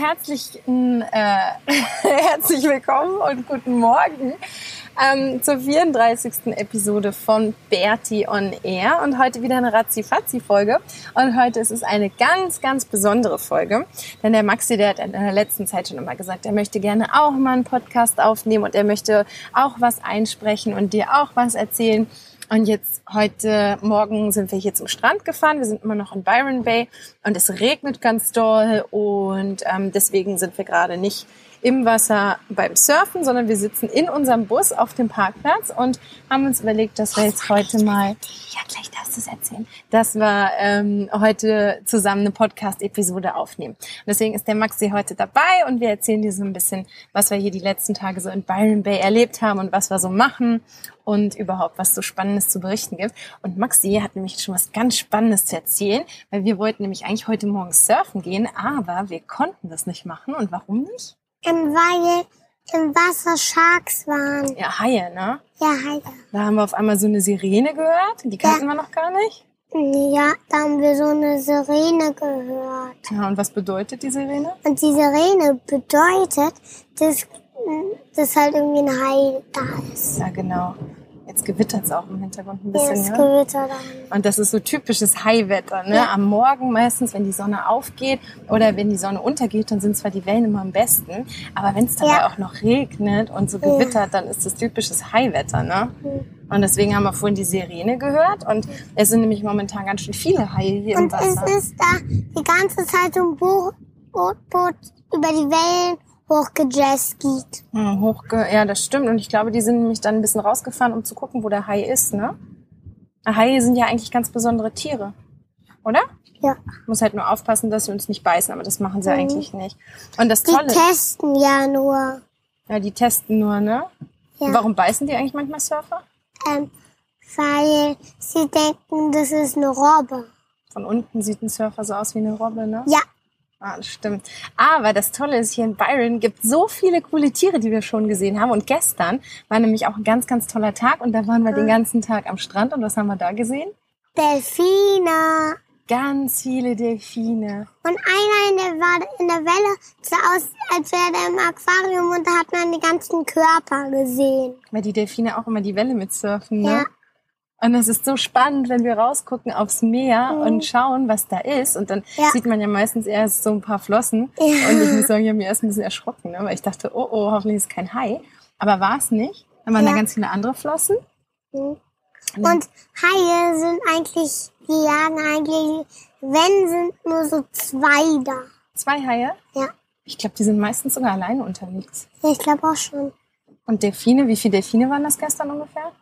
Hey und herzlich, äh, herzlich willkommen und guten Morgen ähm, zur 34. Episode von Bertie on Air und heute wieder eine Razzi-Fazzi-Folge. Und heute ist es eine ganz, ganz besondere Folge, denn der Maxi, der hat in der letzten Zeit schon immer gesagt, er möchte gerne auch mal einen Podcast aufnehmen und er möchte auch was einsprechen und dir auch was erzählen. Und jetzt heute Morgen sind wir hier zum Strand gefahren. Wir sind immer noch in Byron Bay und es regnet ganz doll und ähm, deswegen sind wir gerade nicht im Wasser beim Surfen, sondern wir sitzen in unserem Bus auf dem Parkplatz und haben uns überlegt, dass wir jetzt heute mal, ja gleich darfst du es erzählen, dass wir ähm, heute zusammen eine Podcast-Episode aufnehmen. Und deswegen ist der Maxi heute dabei und wir erzählen dir so ein bisschen, was wir hier die letzten Tage so in Byron Bay erlebt haben und was wir so machen und überhaupt, was so Spannendes zu berichten gibt. Und Maxi hat nämlich schon was ganz Spannendes zu erzählen, weil wir wollten nämlich eigentlich heute Morgen surfen gehen, aber wir konnten das nicht machen. Und warum nicht? Ähm, weil im Wasser Sharks waren. Ja, Haie, ne? Ja, Haie. Da haben wir auf einmal so eine Sirene gehört. Die kannten wir noch gar nicht. Ja, da haben wir so eine Sirene gehört. Ja, und was bedeutet die Sirene? Und die Sirene bedeutet, dass, dass halt irgendwie ein Hai da ist. Ja, genau. Jetzt gewittert es auch im Hintergrund ein bisschen. Jetzt ne? gewittert. Und das ist so typisches Haiwetter. Ne? Ja. Am Morgen meistens, wenn die Sonne aufgeht oder wenn die Sonne untergeht, dann sind zwar die Wellen immer am besten. Aber wenn es dabei Ja. auch noch regnet und so gewittert, dann ist das typisches Haiwetter. Ne? Und deswegen haben wir vorhin die Sirene gehört. Und es sind nämlich momentan ganz schön viele Haie hier im Und es Wasser. ist da die ganze Zeit so ein Boot, Boot, Boot über die Wellen hochgejetskied. Hm, hochge ja, das stimmt. Und ich glaube, die sind nämlich dann ein bisschen rausgefahren, um zu gucken, wo der Hai ist. Ne? Haie sind ja eigentlich ganz besondere Tiere. Oder? Ja. Muss halt nur aufpassen, dass sie uns nicht beißen, aber das machen sie eigentlich nicht. Und das Die Tolle, testen ja nur. ja, die testen nur, ne? Ja. Warum beißen die eigentlich manchmal Surfer? Ähm, weil sie denken, das ist eine Robbe. Von unten sieht ein Surfer so aus wie eine Robbe, ne? Ja. Ah, das stimmt. Aber das Tolle ist, hier in Byron gibt so viele coole Tiere, die wir schon gesehen haben. Und gestern war nämlich auch ein ganz, ganz toller Tag. Und da waren wir den ganzen Tag am Strand. Und was haben wir da gesehen? Delfine. Ganz viele Delfine. Und einer in der, war in der Welle sah aus, als wäre er im Aquarium und da hat man die ganzen Körper gesehen. Weil die Delfine auch immer die Welle mitsurfen, ne? Ja. Und es ist so spannend, wenn wir rausgucken aufs Meer und schauen, was da ist. Und dann Mhm. Ja. sieht man ja meistens erst so ein paar Flossen. Ja. Und ich muss sagen, ich habe mich erst ein bisschen erschrocken, ne? weil ich dachte, oh, oh, hoffentlich ist kein Hai. Aber war es nicht. Dann waren Ja. da ganz viele andere Flossen. Mhm. Und Haie sind eigentlich, die jagen eigentlich, wenn sind nur so zwei da. Zwei Haie. Ja, Ich glaube, die sind meistens sogar alleine unterwegs. ja ich glaube auch schon. Und Delfine, wie viele Delfine waren das gestern ungefähr?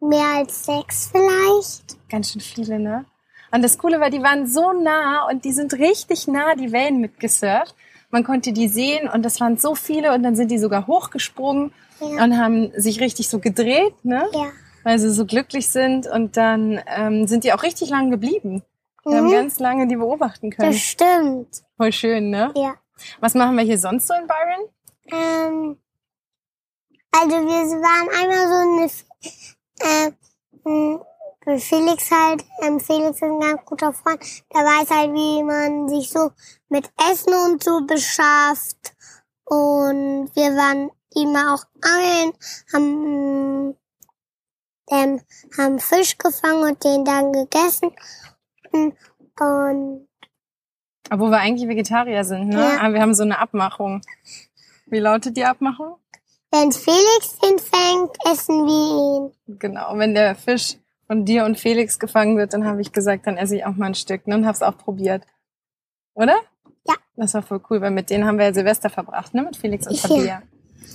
Mehr als sechs vielleicht. Ganz schön viele, ne? Und das Coole war, die waren so nah und die sind richtig nah die Wellen mitgesurft. Man konnte die sehen und das waren so viele und dann sind die sogar hochgesprungen Ja. und haben sich richtig so gedreht, ne? Ja. Weil sie so glücklich sind und dann ähm, sind die auch richtig lang geblieben. Wir haben Mhm. ganz lange die beobachten können. Das stimmt. Voll schön, ne? Ja. Was machen wir hier sonst so in Byron? Ähm, also wir waren einmal so eine, äh, Felix halt, ähm, Felix ist ein ganz guter Freund, der weiß halt, wie man sich so mit Essen und so beschafft. Und wir waren immer auch angeln, haben, ähm, haben Fisch gefangen und den dann gegessen. Und Obwohl wir eigentlich Vegetarier sind, ne? Ja. Aber wir haben so eine Abmachung. Wie lautet die Abmachung? Wenn Felix ihn fängt, essen wir ihn. Genau, wenn der Fisch von dir und Felix gefangen wird, dann habe ich gesagt, dann esse ich auch mal ein Stück ne, und habe es auch probiert. Oder? Ja. Das war voll cool, weil mit denen haben wir ja Silvester verbracht, ne? Mit Felix und Ja.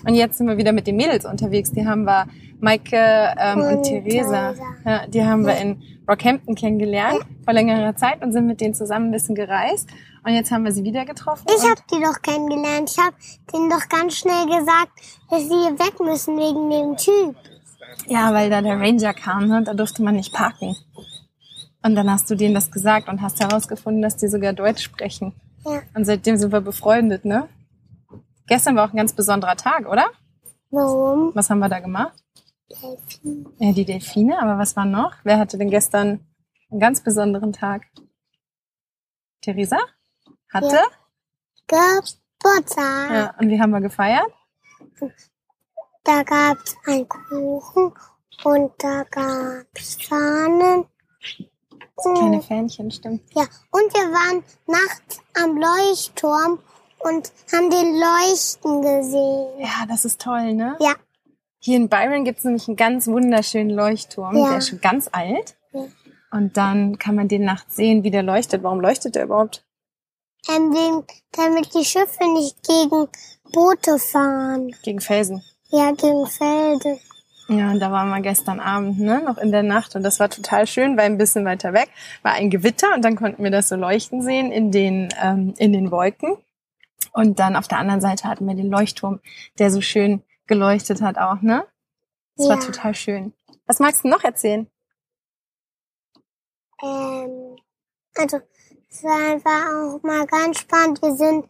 Und jetzt sind wir wieder mit den Mädels unterwegs. Die haben wir, Maike ähm, und, Und Theresa, ja, die haben wir in Rockhampton kennengelernt vor längerer Zeit und sind mit denen zusammen ein bisschen gereist. Und jetzt haben wir sie wieder getroffen. Ich habe die doch kennengelernt. Ich habe denen doch ganz schnell gesagt, dass sie weg müssen wegen dem Typ. Ja, weil da der Ranger kam, ne? da durfte man nicht parken. Und dann hast du denen das gesagt und hast herausgefunden, dass die sogar Deutsch sprechen. Ja. Und seitdem sind wir befreundet, ne? Gestern war auch ein ganz besonderer Tag, oder? Warum? Was haben wir da gemacht? Delfin. Ja, die Delfine, aber was war noch? Wer hatte denn gestern einen ganz besonderen Tag? Theresa? Hatte? Ja. Geburtstag. Ja. Und wie haben wir gefeiert? Da gab's einen Kuchen und da gab's Fahnen. Kleine Und, Fähnchen, stimmt. ja, und wir waren nachts am Leuchtturm und haben den Leuchten gesehen. Ja, das ist toll, ne? Ja, Hier in Byron gibt es nämlich einen ganz wunderschönen Leuchtturm. Ja. Der ist schon ganz alt. Ja. Und dann kann man den nachts sehen, wie der leuchtet. Warum leuchtet der überhaupt? ähm, damit die Schiffe nicht gegen Boote fahren. Gegen Felsen. Ja, gegen Felder. Ja, und da waren wir gestern Abend, ne, noch in der Nacht. Und das war total schön, weil ein bisschen weiter weg war ein Gewitter und dann konnten wir das so leuchten sehen in den, ähm, in den Wolken. Und dann auf der anderen Seite hatten wir den Leuchtturm, der so schön geleuchtet hat auch, ne? Das war Ja. total schön. Was magst du noch erzählen? Ähm, also, es war einfach auch mal ganz spannend. Wir sind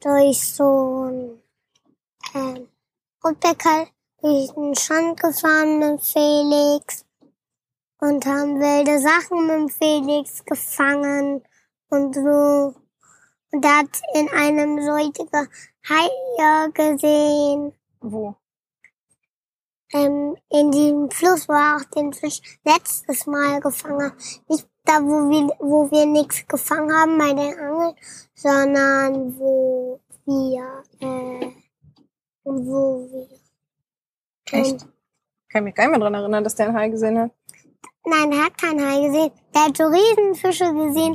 durch so ein ähm, Rückbäcker durch den Strand gefahren mit Felix und haben wilde Sachen mit Felix gefangen und so. Und er hat in einem solchen Haie gesehen. Wo? ähm, in diesem Fluss, wo er auch den Fisch letztes Mal gefangen. Nicht da, wo wir, wo wir nichts gefangen haben bei den Angeln, sondern wo wir, äh, wo wir, Echt? ähm, Ich kann mich gar nicht mehr dran erinnern, dass der einen Hai gesehen hat. nein, er hat keinen Hai gesehen. Der hat so Riesenfische gesehen,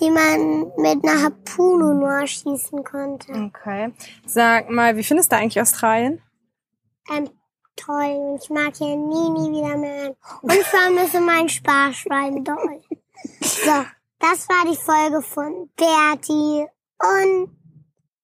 die man mit einer Harpune nur schießen konnte. Okay. Sag mal, wie findest du eigentlich Australien? Ähm, toll. Und ich mag hier nie, nie wieder mehr. Und ich vermisse mein Sparschwein doll. So, das war die Folge von Bertie und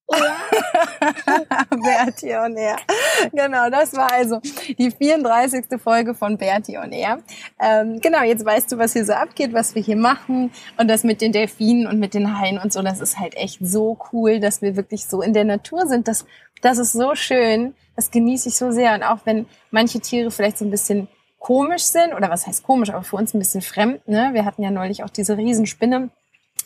ja, Bertie on Air. Genau, das war also die 34. Folge von Bertie on Air. Ähm, genau, jetzt weißt du, was hier so abgeht, was wir hier machen. Und das mit den Delfinen und mit den Haien und so, das ist halt echt so cool, dass wir wirklich so in der Natur sind. Das, das ist so schön. Das genieße ich so sehr. Und auch wenn manche Tiere vielleicht so ein bisschen komisch sind, oder was heißt komisch, aber für uns ein bisschen fremd. Ne? Wir hatten ja neulich auch diese Riesenspinne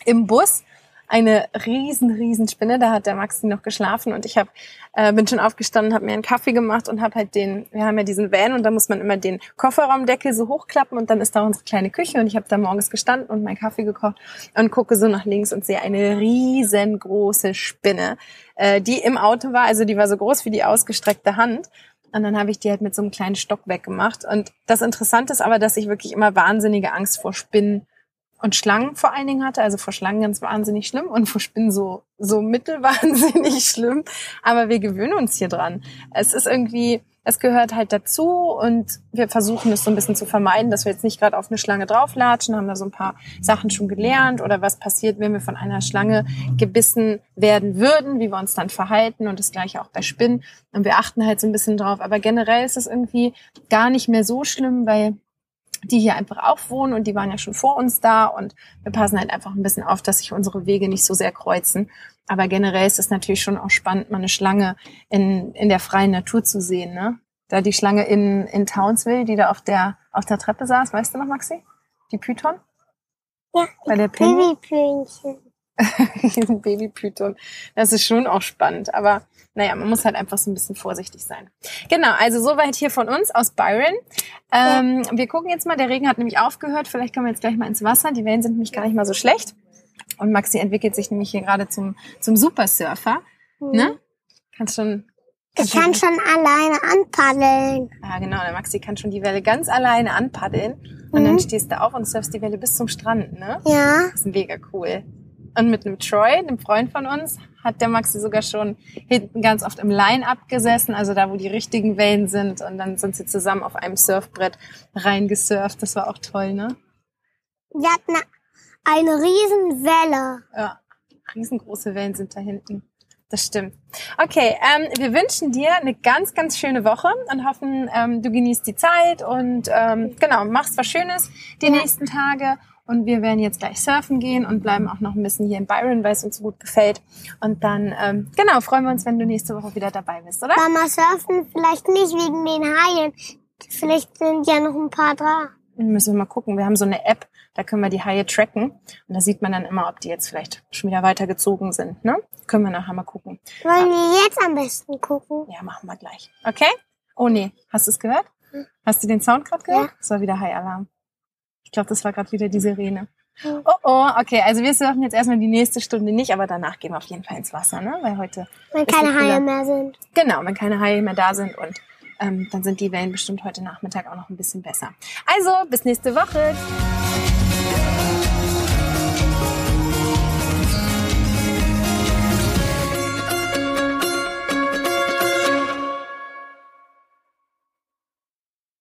im Bus eine riesen, riesen Spinne. Da hat der Maxi noch geschlafen und ich hab, äh, bin schon aufgestanden, habe mir einen Kaffee gemacht und habe halt den, wir haben ja diesen Van und da muss man immer den Kofferraumdeckel so hochklappen und dann ist da unsere kleine Küche und ich habe da morgens gestanden und meinen Kaffee gekocht und gucke so nach links und sehe eine riesengroße Spinne, äh, die im Auto war. Also die war so groß wie die ausgestreckte Hand. Und dann habe ich die halt mit so einem kleinen Stock weggemacht. Und das Interessante ist aber, dass ich wirklich immer wahnsinnige Angst vor Spinnen und Schlangen vor allen Dingen hatte. Also vor Schlangen ganz wahnsinnig schlimm und vor Spinnen so, so mittelwahnsinnig schlimm. Aber wir gewöhnen uns hier dran. Es ist irgendwie, es gehört halt dazu und wir versuchen es so ein bisschen zu vermeiden, dass wir jetzt nicht gerade auf eine Schlange drauflatschen, haben da so ein paar Sachen schon gelernt oder was passiert, wenn wir von einer Schlange gebissen werden würden, wie wir uns dann verhalten und das gleiche auch bei Spinnen. Und wir achten halt so ein bisschen drauf. Aber generell ist es irgendwie gar nicht mehr so schlimm, weil die hier einfach auch wohnen und die waren ja schon vor uns da und wir passen halt einfach ein bisschen auf, dass sich unsere Wege nicht so sehr kreuzen. Aber generell ist es natürlich schon auch spannend, mal eine Schlange in, in der freien Natur zu sehen. Ne? Da die Schlange in, in Townsville, die da auf der, auf der Treppe saß, weißt du noch, Maxi? Die Python? ja, Bei der Penny? Babypünchen. diesen Babypython. Das ist schon auch spannend. Aber naja, man muss halt einfach so ein bisschen vorsichtig sein. Genau, also soweit hier von uns aus Byron. Ähm, Wir gucken jetzt mal, der Regen hat nämlich aufgehört. Vielleicht kommen wir jetzt gleich mal ins Wasser. Die Wellen sind nämlich gar nicht mal so schlecht. Und Maxi entwickelt sich nämlich hier gerade zum, zum Supersurfer. Ne? Kannst schon. Ich kann schon alleine anpaddeln. Ja, genau, der Maxi kann schon die Welle ganz alleine anpaddeln. Und dann Mhm. stehst du auf und surfst die Welle bis zum Strand, ne? Ja. Das ist mega cool. Und mit einem Troy, einem Freund von uns, hat der Maxi sogar schon hinten ganz oft im Line-Up gesessen, also da, wo die richtigen Wellen sind. Und dann sind sie zusammen auf einem Surfbrett reingesurft. Das war auch toll, ne? Wir hatten eine riesen Welle. Ja, riesengroße Wellen sind da hinten. Das stimmt. Okay, ähm, wir wünschen dir eine ganz, ganz schöne Woche und hoffen, ähm, du genießt die Zeit und ähm, genau, machst was Schönes die Ja. nächsten Tage. Und wir werden jetzt gleich surfen gehen und bleiben auch noch ein bisschen hier in Byron, weil es uns so gut gefällt. Und dann, ähm, genau, freuen wir uns, wenn du nächste Woche wieder dabei bist, oder? Mama surfen vielleicht nicht wegen den Haien. Vielleicht sind ja noch ein paar da. Müssen wir mal gucken. Wir haben so eine App, da können wir die Haie tracken. Und da sieht man dann immer, ob die jetzt vielleicht schon wieder weitergezogen sind. Ne? Können wir nachher mal gucken. Wollen wir jetzt am besten gucken? Ja, machen wir gleich. Okay? Oh nee, hast du es gehört? Hast du den Sound gerade gehört? Ja. Das war wieder High-Alarm. Ich glaube, das war gerade wieder die Sirene. Oh oh, okay, also wir surfen jetzt erstmal die nächste Stunde nicht, aber danach gehen wir auf jeden Fall ins Wasser, ne? Weil heute, Wenn keine Haie mehr sind. genau, wenn keine Haie mehr da sind und ähm, dann sind die Wellen bestimmt heute Nachmittag auch noch ein bisschen besser. Also, bis nächste Woche.